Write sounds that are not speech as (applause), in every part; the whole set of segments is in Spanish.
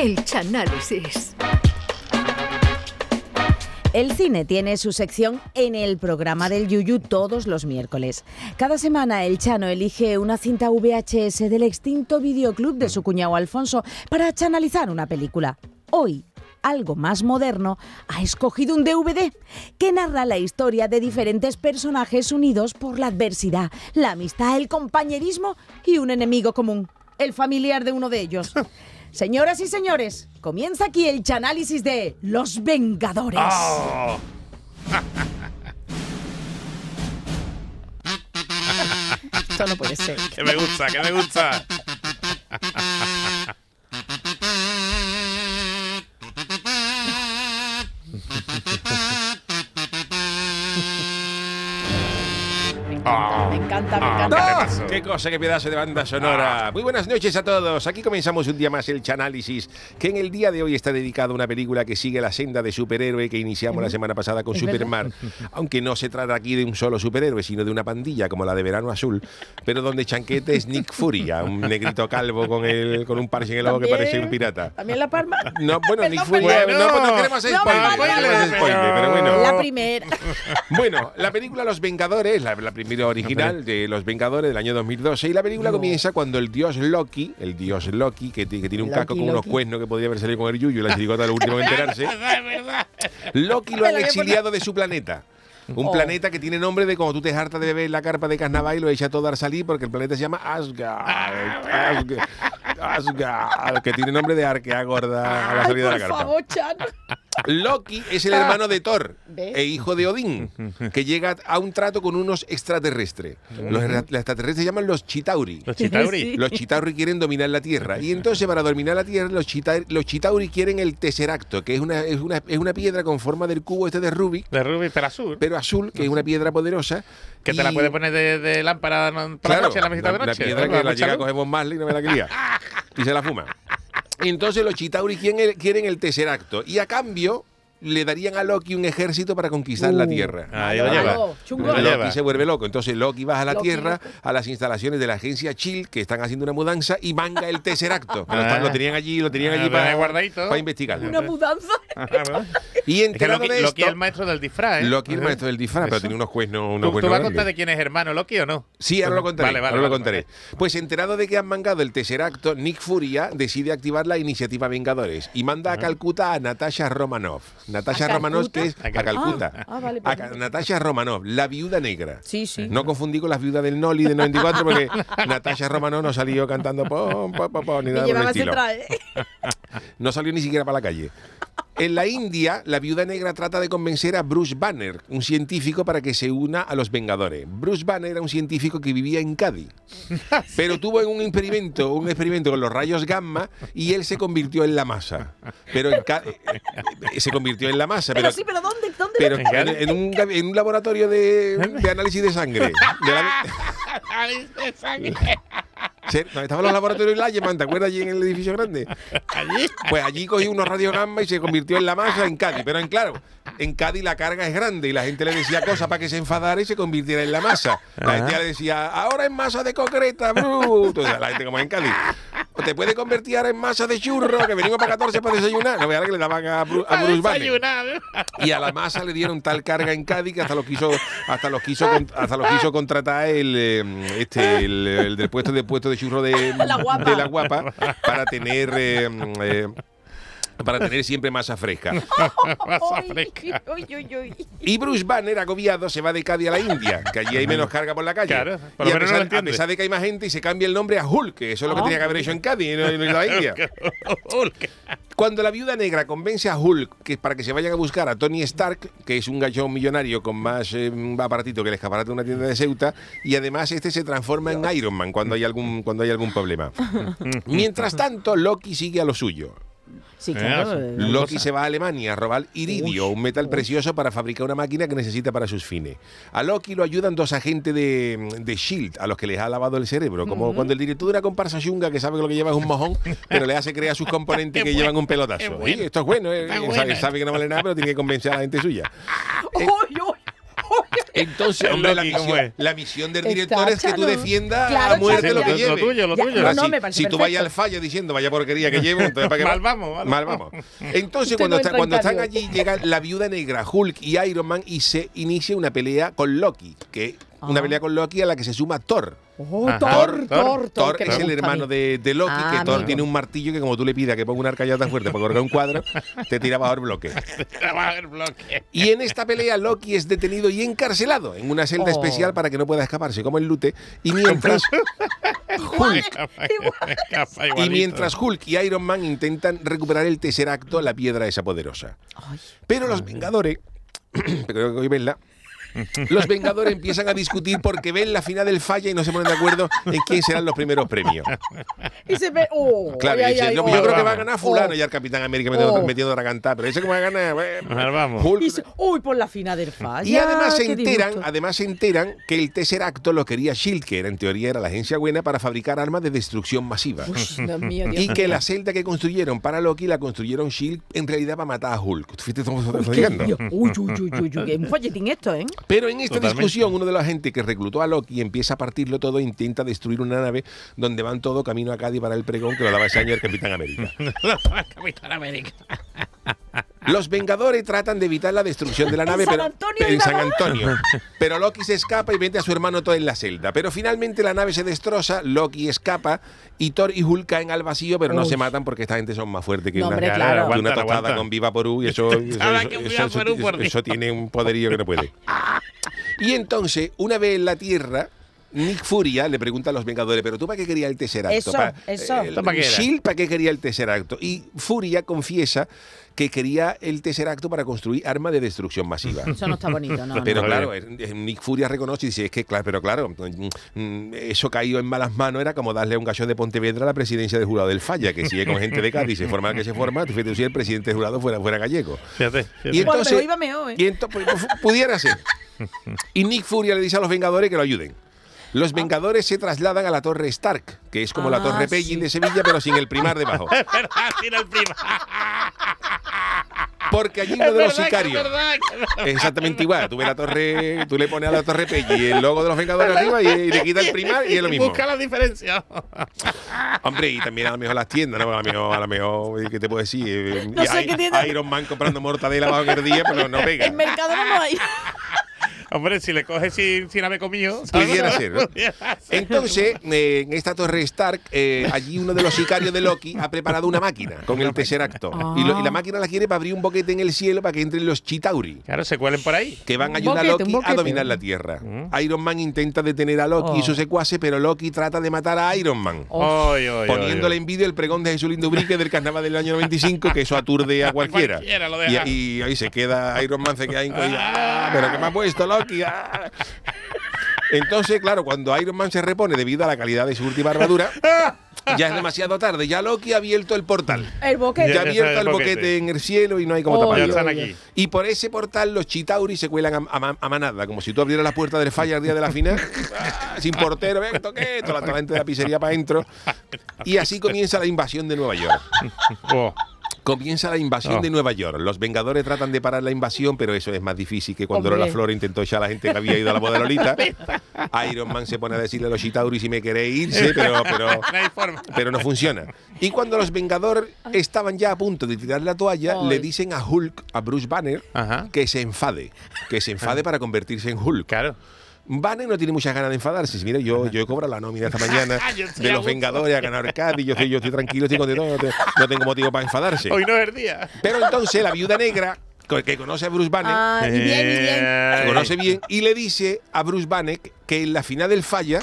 El Chanálisis. El cine tiene su sección en el programa del Yuyu todos los miércoles. Cada semana el Chano elige una cinta VHS del extinto videoclub de su cuñado Alfonso para chanalizar una película. Hoy, algo más moderno, ha escogido un DVD que narra la historia de diferentes personajes unidos por la adversidad, la amistad, el compañerismo y un enemigo común, el familiar de uno de ellos. (laughs) Señoras y señores, comienza aquí el chanálisis de Los Vengadores. Oh. (laughs) Esto no puede ser. (laughs) Que me gusta, que me gusta. (laughs) Me encanta, me Ah, encanta. ¿qué te pasó? ¡Qué cosa, qué pedazo de banda sonora! Muy buenas noches a todos. Aquí comenzamos un día más el Chanálisis, que en el día de hoy está dedicado a una película que sigue la senda de superhéroe que iniciamos la semana pasada con Superman. (laughs) Aunque no se trata aquí de un solo superhéroe, sino de una pandilla como la de Verano Azul, pero donde Chanquete es Nick Furia, un negrito calvo con, el, con un parche en el ojo que parece un pirata. ¿También La Palma? No, bueno, Nick Furia, perdón. no, pues no queremos hacer No, spoiler, no vale, queremos vale. spoiler, pero bueno. La primera. Bueno, la película Los Vengadores, la, la primera original de Los Vengadores del año 2012, y la película comienza cuando el dios Loki, el dios Loki, que, que tiene un Loki, casco con unos Loki. cuernos que podría haber salido con el yuyu la chirigota lo último en enterarse. (laughs) Loki lo han exiliado de su planeta. Un Oh. planeta que tiene nombre de cuando tú te hartas de beber la carpa de carnaval y lo echa todo a salir porque el planeta se llama Asgard. Asgard, Asgard, que tiene nombre de arquea gorda a la Ay, salida de por la carpa. favor, Chano. Loki es el hermano de Thor ¿Ves? e hijo de Odín, que llega a un trato con unos extraterrestres. Los, los extraterrestres se llaman los Chitauri. Los Chitauri. Sí. Los Chitauri quieren dominar la Tierra. Y entonces, para dominar la Tierra, los, Chita- los Chitauri quieren el Tesseracto, que es una, es, una, es una piedra con forma del cubo este de Rubik, De Ruby pero azul. pero azul, que es una piedra poderosa. Que te la puedes poner de, de lámpara Claro, la noche, en la mesita de noche. Una piedra ¿no? que la llega a coger Marley y no me la quería. (laughs) Y se la fuma. Entonces los Chitauri quieren el, quieren el Tesseracto. Y a cambio le darían a Loki un ejército para conquistar la Uh. Tierra. Ahí lo lleva. chungo. Lo Loki lleva. se vuelve loco. Entonces Loki baja a la Loki, Tierra, a las instalaciones de la agencia Chill, que están haciendo una mudanza, y manga el Tesseracto. Lo, (laughs) Ah. están- lo tenían allí, lo tenían Ah, allí lo para, guardadito. para investigarlo. Una mudanza. (laughs) Ah. Y Es que enterado Loki, de Loki es esto, el maestro del disfraz, ¿eh? Loki el maestro del disfraz, pero tiene unos cuernos, unos ¿Tú, tú vas a contar de quién es hermano Loki o no? Sí, ahora lo contaré. Vale, vale, ahora lo vale, contaré. Pues enterado de que han mangado el Tesseracto, Nick Furia decide activar la iniciativa Vengadores y manda a Calcuta a Natasha Romanoff. Natasha ¿A Romanoff, Calcuta? que es A a Cal- Calcuta. Ah, ah, vale, A Natasha Romanoff, la viuda negra. Sí, sí. No confundí con las viudas del Noli de 94 porque Natasha Romanoff no salió cantando pom, pom, pom, pom, ni nada por el estilo. No salió ni siquiera para la calle. En la India, la viuda negra trata de convencer a Bruce Banner, un científico, para que se una a los Vengadores. Bruce Banner era un científico que vivía en Cádiz, pero tuvo un experimento, un experimento con los rayos gamma y él se convirtió en la masa. Pero en eh, se convirtió en la masa, Pero pero, sí, pero ¿dónde? ¿Dónde? pero ¿En en, en un, en laboratorio de, de análisis de sangre. De la- (laughs) se- no, estaban los laboratorios Layeman, ¿te acuerdas allí en el edificio grande? Allí. Pues allí cogí unos radiogamma y se convirtió en la masa en Cádiz. Pero en claro, en Cádiz la carga es grande y la gente le decía cosas para que se enfadara y se convirtiera en la masa. La gente ya le decía, ahora en masa de concreta, bruto. O sea, la gente como en Cádiz. O te puede convertir ahora en masa de churro, que venimos para 14 para desayunar. No veas que le daban a, Bru- a A Bruce Banner. desayunar. Y a la masa le dieron tal carga en Cádiz que hasta los quiso, hasta los quiso, hasta los quiso contratar el, eh, este, el, el del puesto de puesto de churro de La guapa. de la guapa para tener eh, eh, para tener siempre masa fresca. (laughs) (laughs) Masa fresca. (laughs) uy, uy, uy. Y Bruce Banner, agobiado, se va de Cádiz a la India, que allí hay menos carga por la calle. Claro, por y lo a no pesar, lo a entiende. pesar de que hay más gente, y se cambia el nombre a Hulk, que eso es lo que Ah. tenía que haber hecho en Cádiz no, no en la India. Hulk. Cuando la viuda negra convence a Hulk que para que se vayan a buscar a Tony Stark, que es un gallón millonario con más eh, aparatito que el escaparate de una tienda de Ceuta, y además este se transforma en Iron Man cuando hay algún, cuando hay algún problema. Mientras tanto, Loki sigue a lo suyo. Sí, claro. Eh, eh, Loki se va a Alemania a robar iridio, un metal precioso para fabricar una máquina que necesita para sus fines. A Loki lo ayudan dos agentes de, de Shield, a los que les ha lavado el cerebro. Como cuando el director de una comparsa chunga que sabe que lo que lleva es un mojón, pero le hace creer a sus (laughs) componentes que bueno, llevan un pelotazo. bueno. Esto es bueno, eh, sabe, sabe que no vale nada, pero tiene que convencer a la gente suya. (laughs) uy, uy, uy. Entonces, hombre, la Loki, ¿cómo misión, la misión del Está director es que tú defiendas Claro, a muerte Chano, lo que. Lo lleve. tuyo, lo Ya, tuyo. no, Ahora, no, si, tú vayas al fallo diciendo vaya porquería que llevo, entonces ¿para qué Mal vamos, mal Mal vamos. (laughs) Entonces, cuando, no está- entra en cuando están allí, llega la viuda negra, Hulk y Iron Man y se inicia una pelea con Loki, que una Ah. pelea con Loki a la que se suma Thor. Oh, Ajá. Thor, Thor, Thor, Thor es el hermano de, de Loki, Ah, que Thor amigo. tiene un martillo que como tú le pidas que ponga una arcalla tan fuerte para colgar un cuadro, te tira bajo el bloque. (laughs) El bloque. Y en esta pelea Loki es detenido y encarcelado en una celda Oh. especial para que no pueda escaparse, como el Lute. Y mientras Hulk Escapa y mientras Hulk y Iron Man intentan recuperar el tercer acto, la piedra esa poderosa. Pero los Vengadores, (clears throat) pero que hoy verla, los Vengadores empiezan a discutir porque ven la final del falla y no se ponen de acuerdo en quién serán los primeros premios. Y se ve. Oh, Claro, ay, y dicen, ay, no, ay, yo oh. creo que va a ganar fulano Oh. y al Capitán América metiendo, Oh. metiendo la cantar, pero ese que va a ganar. bueno. Vamos. Hulk- Y se- uy, por la final del falla. y además se enteran, disgusto. además se enteran que el tercer acto lo quería Shield, que era, en teoría era la agencia buena para fabricar armas de destrucción masiva. Uy, Dios mío, Dios Y que la celda que construyeron para Loki la construyeron Shield en realidad para matar a Hulk. ¿Tú está Uy. Uy, uy, uy, uy, un folletín esto, ¿eh? Pero en esta Totalmente. discusión, uno de la gente que reclutó a Loki empieza a partirlo todo e intenta destruir una nave donde van todo camino a Cádiz para el pregón que lo daba ese año el Capitán América. (laughs) Capitán América. Los Vengadores tratan de evitar la destrucción de la En nave San pero, Antonio en iba, San. Antonio. Pero Loki se escapa y vende a su hermano todo en la celda. Pero finalmente la nave se destroza, Loki escapa y Thor y Hulk caen al vacío, pero no Uy. se matan porque esta gente son más fuertes que No, una, hombre, que una tostada con Viva Porú y eso, (laughs) eso tiene un poderío que no puede. (laughs) Y entonces, una vez en la Tierra, Nick Furia le pregunta a los Vengadores, ¿pero tú para qué querías el tercer acto? Eso, eso. el- ¿Esto para qué era? Shield, ¿para qué quería el tercer acto? Y Furia confiesa que quería el tercer acto para construir armas de destrucción masiva. Eso no está bonito, no. Pero no. claro, eh, Nick Furia reconoce y dice, es que claro, pero claro, mm, mm, eso caído en malas manos era como darle un gallo de Pontevedra a la presidencia del jurado del Falla, que sigue con gente de Cádiz, se forma que se forma, tú fíjate si el presidente del jurado fuera, fuera gallego. Fíjate, fíjate. Y Bueno, entonces, mejor iba mejor, ¿eh? y ento- pues, pues, pudiera ser. Y Nick Furia le dice a los Vengadores que lo ayuden. Los Vengadores se trasladan a la Torre Stark, que es como la Ah, Torre Pellin sí. de Sevilla, pero sin el primar debajo. Es verdad, tiene el prima. Porque allí uno de los es sicarios. verdad, es verdad. Exactamente igual. Tú ves la torre, tú le pones a la torre Pelli el logo de los Vengadores arriba y, y le quita el primar y es lo mismo. Busca la diferencia. Hombre, y también a lo mejor las tiendas, ¿no? A lo mejor, a lo mejor ¿qué te puedo decir? No sé I- qué. Iron Man comprando mortadela bajo el día, pero no pega. En mercado no hay. Hombre, si le coges sin, sin haber comido. ¿sabes? Pudiera (laughs) ser, ¿no? Pudiera ser. Entonces, eh, en esta torre Stark, eh, allí uno de los sicarios de Loki ha preparado una máquina con el tercer acto. Y, lo- y la máquina la quiere para abrir un boquete en el cielo para que entren los Chitauri. Claro, se cuelen por ahí. que van a ayudar boquete, a Loki a dominar la Tierra. Iron Man intenta detener a Loki y Oh. sus secuaces, pero Loki trata de matar a Iron Man. Oh. Oy, oy, oy, Poniéndole en vídeo el pregón de Jesús Brique del carnaval del año 95, que eso aturde (laughs) a cualquiera. Cualquiera lo deja. y, y ahí se queda Iron Man, se queda ahí, (laughs) ¡ah! pero que me ha puesto Loki. ¡Ah! Entonces, claro, cuando Iron Man se repone debido a la calidad de su última armadura, (laughs) ya es demasiado tarde. Ya Loki ha abierto el portal. El boquete. Ya ha abierto el el boquete boquete. en el cielo y no hay como Oh, Ya taparlo. están aquí. Y por ese portal los Chitauri se cuelan a, a- a manada, como si tú abrieras la puerta del falla el día de la final, ¡ah! sin portero, toda la, toda la gente de la pizzería para adentro. Y así comienza la invasión de Nueva York. (laughs) Oh. Comienza la invasión Oh. de Nueva York. Los Vengadores tratan de parar la invasión, pero eso es más difícil que cuando Hombre. Lola Flor intentó echar a la gente que había ido a la boda de Lolita. (laughs) Iron Man se pone a decirle a los Chitauri si me queréis irse, pero, pero, (laughs) No pero funciona. Y cuando los Vengadores estaban ya a punto de tirar la toalla, Ay. le dicen a Hulk, a Bruce Banner, Ajá. que se enfade, que se enfade para convertirse en Hulk. Claro. Banner no tiene muchas ganas de enfadarse. Si, Mira, yo, yo he cobrado la nómina esta mañana (laughs) estoy de a los. Vengadores, ha ganado el Cádiz, yo estoy, yo estoy tranquilo, estoy contento, no, te- no tengo motivo para enfadarse. Hoy no es el día. Pero entonces la viuda negra, que conoce a Bruce Banner, Ah, y bien, y bien. que conoce bien, y le dice a Bruce Banner que en la final del falla,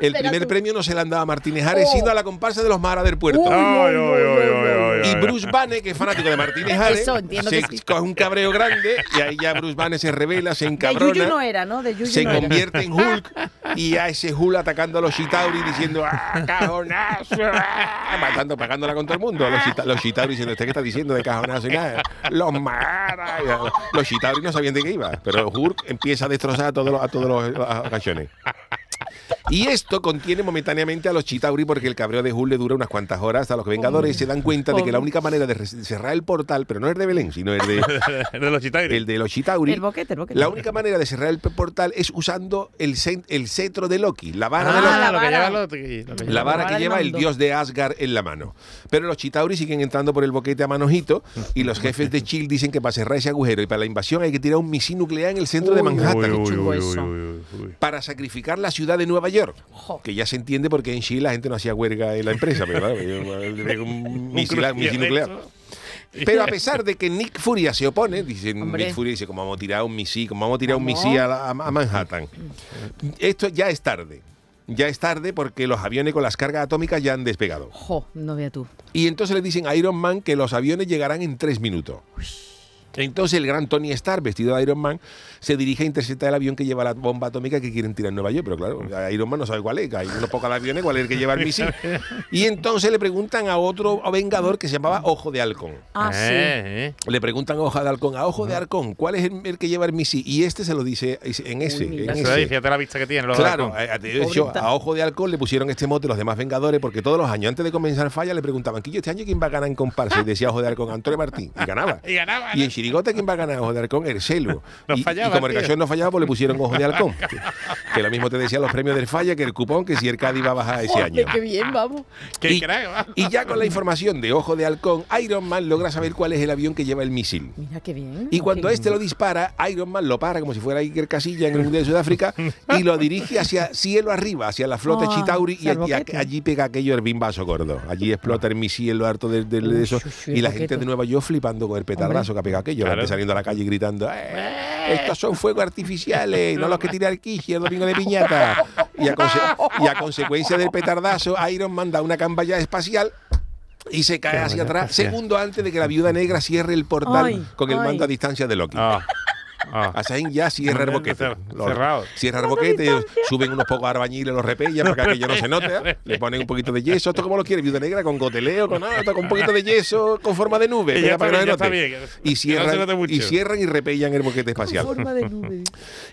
el primer tú. premio no se le han dado a Martínez Ares, Oh. sino a la comparsa de los Maras del Puerto. Y. Bruce Banner, que es fanático de Martínez Eso, entiendo se que sí. coge un cabreo grande y ahí ya Bruce Banner se revela, se De encabrona. Yuyu no era, ¿no? De Yuyu se no era. convierte en Hulk y a ese Hulk atacando a los Chitauri diciendo ¡Ah, cajonazo! ah", matando, pagándola con todo el mundo. Los, Chita- los Chitauri diciendo, ¿usted qué está diciendo de cajonazo y nada? Los mara. Y a- Los Chitauri no sabían de qué iba, pero Hulk empieza a destrozar a todos los, a todos los, los cachones. Y esto contiene momentáneamente a los Chitauri porque el cabreo de Hulk le dura unas cuantas horas hasta los Vengadores se dan cuenta de que la única manera de cerrar el portal, pero no es de Belén, sino es de, (laughs) El de los Chitauri. el de los Chitauri. El boquete, el boquete. La única manera de cerrar el portal es usando el, el cetro de Loki, la vara de Ah, Loki. la lo que lleva lo, lo que La lleva. vara vara que lleva el dios de Asgard en la mano. Pero los Chitauri siguen entrando por el boquete a manojito y los jefes de Chill dicen que para cerrar ese agujero y para la invasión hay que tirar un misil nuclear en el centro de Uy, Manhattan. uy, uy. Para sacrificar la ciudad de Nueva York. Jo. Que ya se entiende porque en Chile la gente no hacía huelga en la empresa, pero claro, (laughs) un misil, un misil nuclear. Pero a (laughs) pesar de que Nick Furia se opone, dice Hombre. Nick Furia dice, ¿cómo vamos a tirar un misil? ¿Cómo vamos a tirar un misil a, la- a Manhattan? Esto ya es tarde. Ya es tarde porque los aviones con las cargas atómicas ya han despegado. Jo, no vea tú. Y entonces le dicen a Iron Man que los aviones llegarán en tres minutos. Entonces el gran Tony Stark, vestido de Iron Man, se dirige a interceptar el avión que lleva la bomba atómica que quieren tirar en Nueva York. Pero claro, Iron Man no sabe cuál es. Hay unos pocos aviones, cuál es el que lleva el (laughs) misil. Y entonces le preguntan a otro vengador que se llamaba Ojo de Halcón. Ah, sí. Eh, eh. Le preguntan a Ojo de Halcón, a Ojo de Halcón, ¿cuál es el, el que lleva el misil? Y este se lo dice en ese. Uy, en ese. es, fíjate la vista que tiene. Los Claro, halcones. a, Ojo de Halcón le pusieron este mote los demás Vengadores porque todos los años antes de comenzar Falla le preguntaban, ¿Quillo, este año quién va a ganar en comparsa? Y decía Ojo de Halcón, Antonio Martín. Y ganaba. (laughs) Y ganaba, Y en Chirigota, ¿quién va a ganar? Ojo de Halcón, el celo. (laughs) No y, fallaba, y como el cachón no fallaba, pues le pusieron Ojo de Halcón. Que, que lo mismo te decían los premios del Falla que el cupón que si el Cádiz va a bajar ese año. Qué bien, vamos. Qué y, crack, y ya con la información de Ojo de Halcón, Iron Man logra saber cuál es el avión que lleva el misil. Mira qué bien. Y cuando este lo dispara, Iron Man lo para como si fuera Iker Casilla en el Mundial de Sudáfrica y lo dirige hacia cielo arriba, hacia la flota Ah, Chitauri y allí, pega aquello el bimbazo gordo. Allí explota el misil lo harto de, de- de eso Uy, y la gente de Nueva York flipando con el petardazo que ha pegado aquello, la Claro. gente saliendo a la calle gritando "Eh, estos son fuegos artificiales, no los que tira el Kishi el domingo de piñata. Y a, y a consecuencia del petardazo, Iron Man da una camballa espacial y se cae hacia atrás, segundo antes de que la viuda negra cierre el portal Ay, con el ay. mando a distancia de Loki. Ah, ah. (laughs) Asain ya cierra el boquete. Los- cerrado. Cierra el boquete, suben unos pocos arbailes, los repellan para que aquello no se note. (laughs) Le ponen un poquito de yeso. ¿Esto como lo quiere? Viuda negra con goteleo, con, ah, con un poquito de yeso, con forma de nube. (laughs) Y para que no se bien. Y no cierran, mucho. y cierran y repellan el boquete espacial. Forma de nube.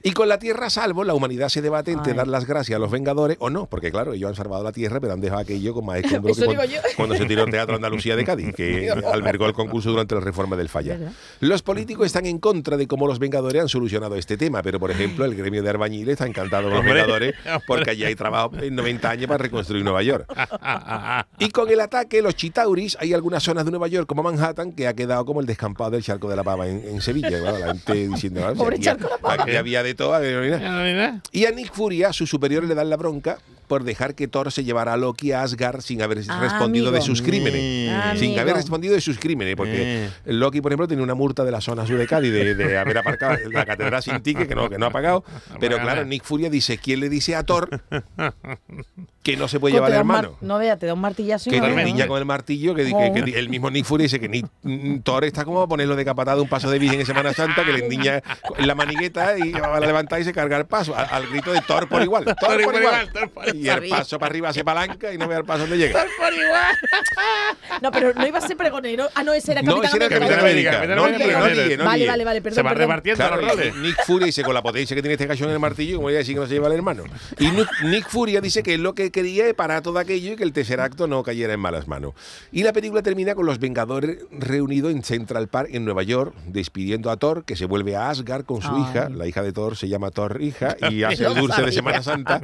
Y con la Tierra a salvo, la humanidad se debate entre Ay. dar las gracias a los Vengadores o no, porque claro, ellos han salvado la Tierra, pero han dejado aquello con más escombro Eso que cuando, cuando se tiró el Teatro Andalucía de Cádiz, que albergó el concurso durante la reforma del Falla. ¿Verdad? Los políticos están en contra de cómo los Vengadores han solucionado este tema, pero por ejemplo, el gremio de albañiles está encantado con los (laughs) hombre. porque allí hay trabajo en 90 años para reconstruir Nueva York. Ah, (laughs) Y con el ataque, los Chitauris, hay algunas zonas de Nueva York, como Manhattan, que ha quedado como el descampado del charco de la pava en, en Sevilla. ¿verdad? La gente diciendo, "Ah, Pobre aquí, charco de la Pava". aquí había de todo. nada. y a Nick Furia, sus superiores le dan la bronca por dejar que Thor se llevara a Loki a Asgard sin haber Ah, respondido de amigo. sus crímenes. Ah, Sin amigo. haber respondido de sus crímenes, porque Eh. Loki, por ejemplo, tiene una multa de la zona sur de Cádiz de, de haber aparcado (laughs) la catedral sin ticket, que no, que no ha pagado. (laughs) Pero claro. Nick Furia dice, ¿quién le dice a Thor que no se puede llevar mar- hermano? No vea, te da un martillazo y Que no veas. niña con el martillo, que, que- que el mismo Nick Fury dice que ni, mm, Thor está como a ponerlo de capatado un paso de virgen en Semana Santa, que le endiña en la manigueta y va a levantar y se carga el paso, al, al grito de Thor por igual. Thor por por igual. igual, Thor por Y el paso para arriba se palanca y no ve el paso donde llega. Por igual. No, pero no iba a ser pregonero. Ah, no, ese era No, Capitán ese era América. Capitán América, No no no Vale, vale, vale, Se perdón, van perdón. Claro, los roles. y Nick Fury dice con la potencia que tiene este cachón en el martillo, como voy a decir que no se lleva el hermano. Y Nick, Furia dice que lo que quería es parar todo aquello y que el tercer acto no cayera en malas manos. Y la película termina con los Vengadores reunidos en Central Park en Nueva York, despidiendo a Thor, que se vuelve a Asgard con su Ay. hija. La hija de Thor se llama Thor hija (laughs) y hace el dulce de. Semana Santa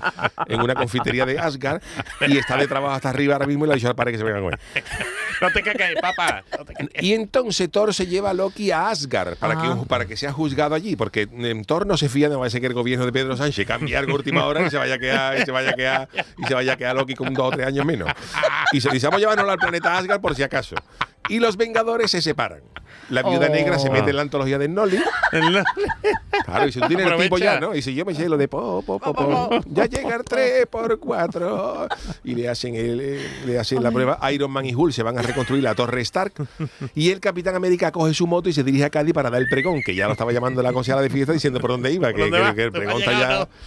en una confitería de Asgard y está de trabajo hasta arriba ahora mismo y le ha dicho al padre que se venga a comer. (laughs) No te caes, papá. No te. Y entonces Thor se lleva a Loki a Asgard para, Ah. que, para que sea juzgado allí, porque em, Thor no se fía de parece que el gobierno de Pedro Sánchez cambie algo a última hora y se vaya a quedar, y se vaya a quedar, y se vaya a quedar Loki con dos o tres años menos. Y se dice, vamos a llevarnos al planeta Asgard por si acaso. Y los Vengadores se separan. La viuda Oh. negra se mete en la antología de Nolly. Claro, y si tú tienes el tipo ya, ¿no? Y si yo me sé lo de po, po, po, po, ya llega el 3 por 4 y le hacen, el, eh, le hacen la prueba. Iron Man y Hulk se van a reconstruir la Torre Stark y el Capitán América coge su moto y se dirige a Cádiz para dar el pregón, que ya lo estaba llamando la consejera de fiesta diciendo por dónde iba, que, ¿Por dónde que- que el ¿Tú vas pregón está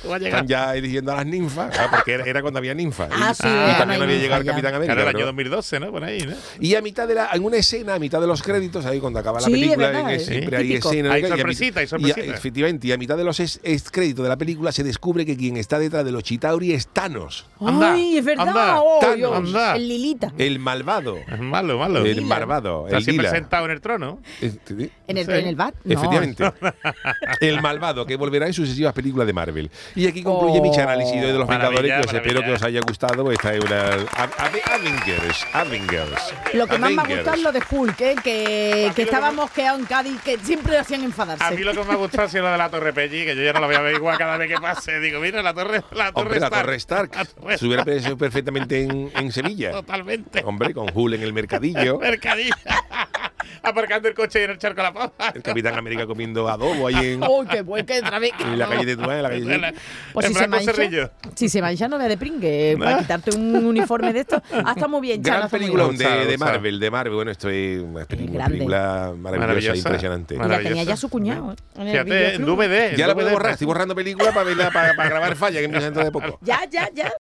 ya, están ya eligiendo a las ninfas, ah, porque era, era cuando había ninfas. Y, Ah, sí, y también no había llegado el. Capitán América. Claro, el año 2012, ¿no? Por ahí, ¿no? y a mitad de la, en una escena, a mitad de los créditos, ahí cuando acaba la Sí, película, es verdad, en- es siempre hay escenas. Hay y sorpresita, hay y a- sorpresita. efectivamente, y a mitad de los es, es créditos de la película se descubre que quien está detrás de los Chitauri es Thanos, Anda, Ay, es verdad. anda, oh, Thanos, anda. El Lilita. el malvado, Es malo, malo. el malvado, Está el siempre lila. sentado en el trono. Este- En el, Sí. en el bar. No. Efectivamente. (laughs) El malvado que volverá en sucesivas películas de Marvel. Y aquí concluye Oh. mi análisis de hoy de los Vengadores, que os espero que os haya gustado. Esta es una Avengers, Avengers. Lo que más me ha gustado lo de Hulk, ¿eh? que, mí que estaba que- mosqueado en Cádiz, que siempre lo hacían enfadarse. A mí lo que me ha gustado ha sido lo de la Torre Pelli, que yo ya no la voy a ver igual cada vez que pase. Digo, mira, la Torre, la torre Hombre, la Stark. Torre Stark. La Torre Se hubiera perfectamente en, en Sevilla. Totalmente. Hombre, con Hull en el mercadillo. (laughs) Mercadilla. (laughs) Aparcando el coche y en el charco de la papa. El Capitán América comiendo adobo ahí en, ¡Oh, qué otra vez! (laughs) en la calle de Tuán, en la calle de Pues si se, mancha, si se mancha, no vea de pringue. (laughs) Para quitarte un uniforme de esto. Ah, está muy bien, Gran película de. Marvel, de Marvel. Bueno, esto es una película, maravillosa, Maravillosa. impresionante. Y la tenía ya su cuñado. ¿eh? Fíjate, en. DVD. Ya la puedo borrar, estoy borrando película para, verla- para, para grabar falla que empieza dentro de poco. Ya, ya, ya.